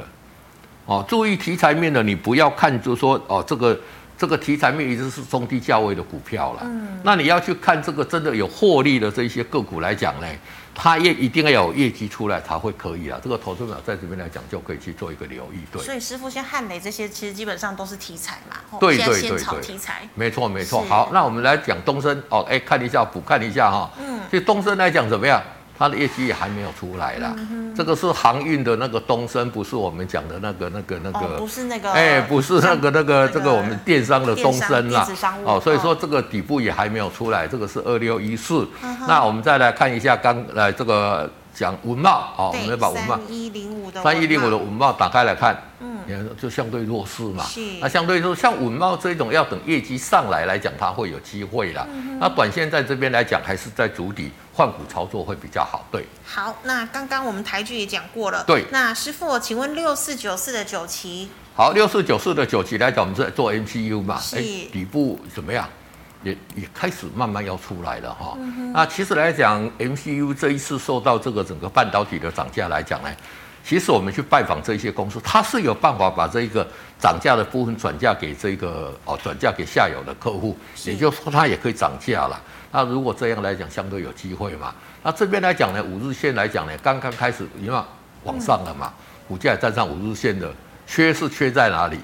哦，注意题材面的，你不要看，就是说哦，这个这个题材面一直是中低价位的股票了。嗯。那你要去看这个真的有获利的这些个股来讲呢？它业一定要有业绩出来才会可以啊！这个投资者在这边来讲就可以去做一个留意。对，所以师傅像汉雷这些，其实基本上都是题材嘛。对对对对，题材。没错没错。好，那我们来讲东升哦，哎，看一下补看一下哈。嗯。就东升来讲怎么样？它的业绩也还没有出来啦。嗯、这个是航运的那个东升，不是我们讲的那个那个那个。哦、不是那个。哎，不是那个那个这个我们电商的东升啦。哦，所以说这个底部也还没有出来，这个是二六一四。那我们再来看一下刚来这个。讲文茂，哦，我们要把文茂三一零五的三一零五的文茂打开来看，嗯，就相对弱势嘛。是。那相对说，像文茂这种要等业绩上来来讲，它会有机会啦。嗯、那短线在这边来讲，还是在主底换股操作会比较好。对。好，那刚刚我们台剧也讲过了。对。那师傅，请问六四九四的九旗？好，六四九四的九旗来讲，我们是在做 MCU 嘛？是。底部怎么样？也也开始慢慢要出来了哈，嗯、那其实来讲，MCU 这一次受到这个整个半导体的涨价来讲呢，其实我们去拜访这些公司，它是有办法把这一个涨价的部分转嫁给这个哦，转嫁给下游的客户，也就是说它也可以涨价了。那如果这样来讲，相对有机会嘛。那这边来讲呢，五日线来讲呢，刚刚开始因为往上了嘛，股价也站上五日线的，缺是缺在哪里？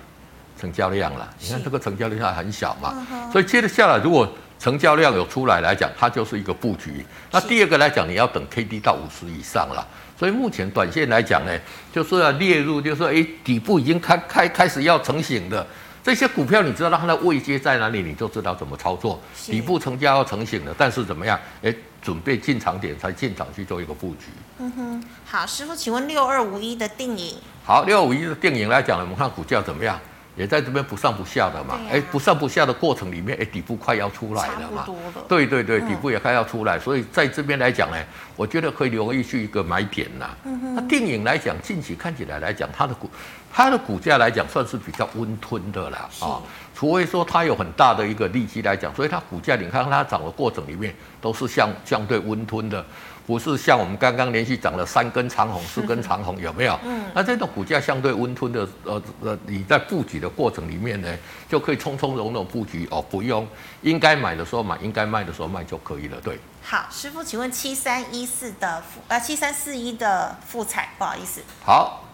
成交量了，你看这个成交量很小嘛，所以接着下来，如果成交量有出来来讲，它就是一个布局。那第二个来讲，你要等 K D 到五十以上了。所以目前短线来讲呢，就是要列入，就是说，诶，底部已经开开开始要成型的这些股票，你知道它的位阶在哪里，你就知道怎么操作。底部成交要成型的，但是怎么样？诶，准备进场点才进场去做一个布局。嗯哼，好，师傅，请问六二五一的定影？好，六二五一的电影来讲呢，我们看股价怎么样？也在这边不上不下的嘛，哎、啊，不上不下的过程里面，哎，底部快要出来了嘛，对对对，底部也快要出来，嗯、所以在这边来讲呢，我觉得可以留意去一个买点呐。嗯、那电影来讲，近期看起来来讲，它的股，它的股价来讲算是比较温吞的啦，啊除非说它有很大的一个利基来讲，所以它股价你看它涨的过程里面都是相相对温吞的。不是像我们刚刚连续涨了三根长红、四根长红，有没有？嗯，那这种股价相对温吞的，呃呃，你在布局的过程里面呢，就可以从从容容布局哦，不用应该买的时候买，应该卖的时候卖就可以了。对。好，师傅，请问七三一四的富啊，七三四一的富彩，不好意思。好。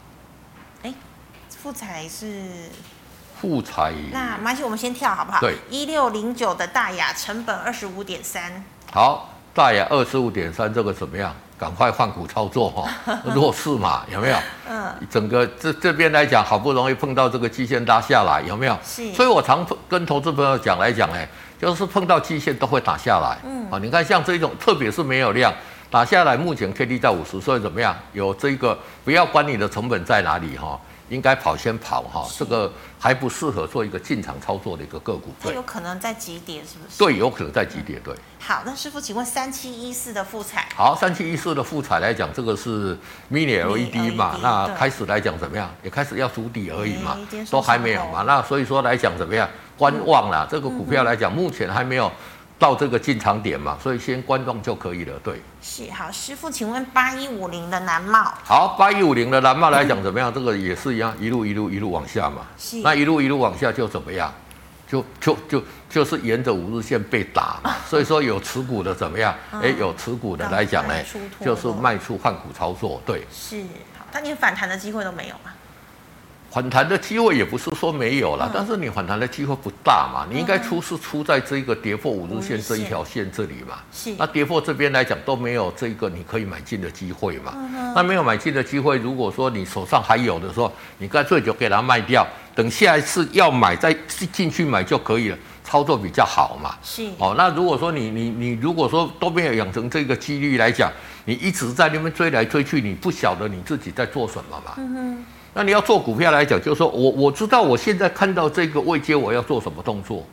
哎，富彩是。富彩。那没关系，我们先跳好不好？对，一六零九的大雅成本二十五点三。好，大亚二十五点三，这个怎么样？赶快换股操作哈、哦，弱势嘛，有没有？嗯。整个这这边来讲，好不容易碰到这个基线拉下来，有没有？是。所以我常跟投资朋友讲来讲，哎，就是碰到基线都会打下来。嗯。啊，你看像这种，特别是没有量。打下来，目前 K D 在五十，所以怎么样？有这个不要管你的成本在哪里哈，应该跑先跑哈，这个还不适合做一个进场操作的一个个股。它有可能在急跌，是不是？对，有可能在急跌。对。好，那师傅，请问三七一四的富彩？好，三七一四的富彩来讲，这个是 Mini LED 嘛？那开始来讲怎么样？也开始要筑底而已嘛，都还没有嘛。那所以说来讲怎么样？观望啦，这个股票来讲，目前还没有。到这个进场点嘛，所以先观望就可以了。对，是好，师傅，请问八一五零的蓝帽，好，八一五零的蓝帽来讲怎么样？嗯、这个也是一样，一路一路一路往下嘛。是，那一路一路往下就怎么样？就就就就是沿着五日线被打嘛。所以说有持股的怎么样？哎、嗯，有持股的来讲呢，就是卖出换股操作。对，是好，但连反弹的机会都没有嘛。反弹的机会也不是说没有了，嗯、但是你反弹的机会不大嘛。你应该出是出在这个跌破五日线这一条线这里嘛。是。那跌破这边来讲都没有这个你可以买进的机会嘛。嗯、那没有买进的机会，如果说你手上还有的时候，你干脆就给它卖掉，等下一次要买再进去买就可以了，操作比较好嘛。是。哦，那如果说你你你如果说都没有养成这个纪律来讲，你一直在那边追来追去，你不晓得你自己在做什么嘛。嗯哼。那你要做股票来讲，就是说我我知道我现在看到这个位阶，我要做什么动作？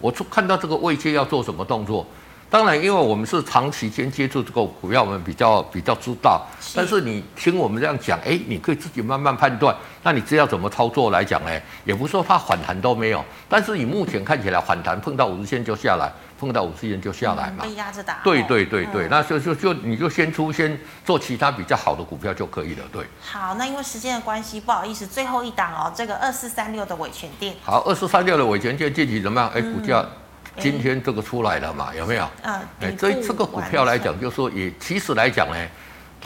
我看到这个位阶要做什么动作？当然，因为我们是长期间接触这个股票，我们比较比较知道。但是你听我们这样讲，哎，你可以自己慢慢判断。那你知道怎么操作来讲呢？也不是说它反弹都没有，但是你目前看起来反弹碰到五日线就下来。碰到五十元就下来嘛，被压着打。对对对对，嗯、那就就就你就先出先做其他比较好的股票就可以了。对。好，那因为时间的关系，不好意思，最后一档哦，这个二四三六的尾权店。好，二四三六的尾权店近期怎么样？哎、嗯，股价今天这个出来了嘛？有没有？嗯。哎，这这个股票来讲，就是说也其实来讲呢。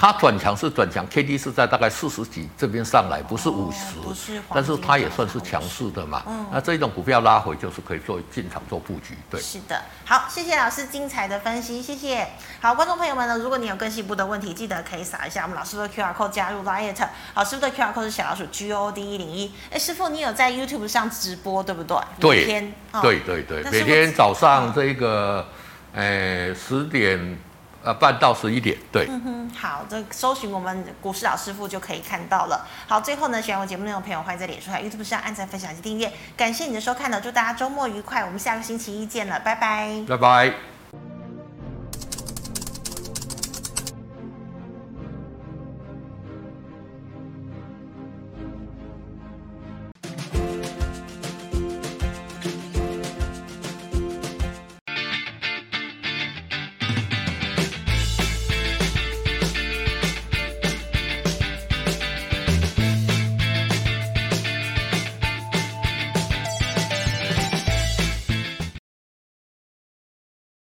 它转强是转强，K D 是在大概四十几这边上来，不是五十，哦，但是它也算是强势的嘛。嗯，那这种股票拉回就是可以做进场做布局。对，是的。好，谢谢老师精彩的分析，谢谢。好，观众朋友们呢，如果你有更细部的问题，记得可以扫一下我们老师的 Q R code 加入 Line。好，师傅的 Q R code 是小老鼠 G O D 一零一。哎，师傅，你有在 YouTube 上直播对不对？对，每天。哦、对对对，每天早上这个，呃，十点。呃，半到十一点，对。嗯哼，好，这搜寻我们股市老师傅就可以看到了。好，最后呢，喜欢我节目内容的朋友，欢迎在脸书、还有 YouTube 上按赞、分享及订阅。感谢你的收看呢，祝大家周末愉快，我们下个星期一见了，拜拜。拜拜。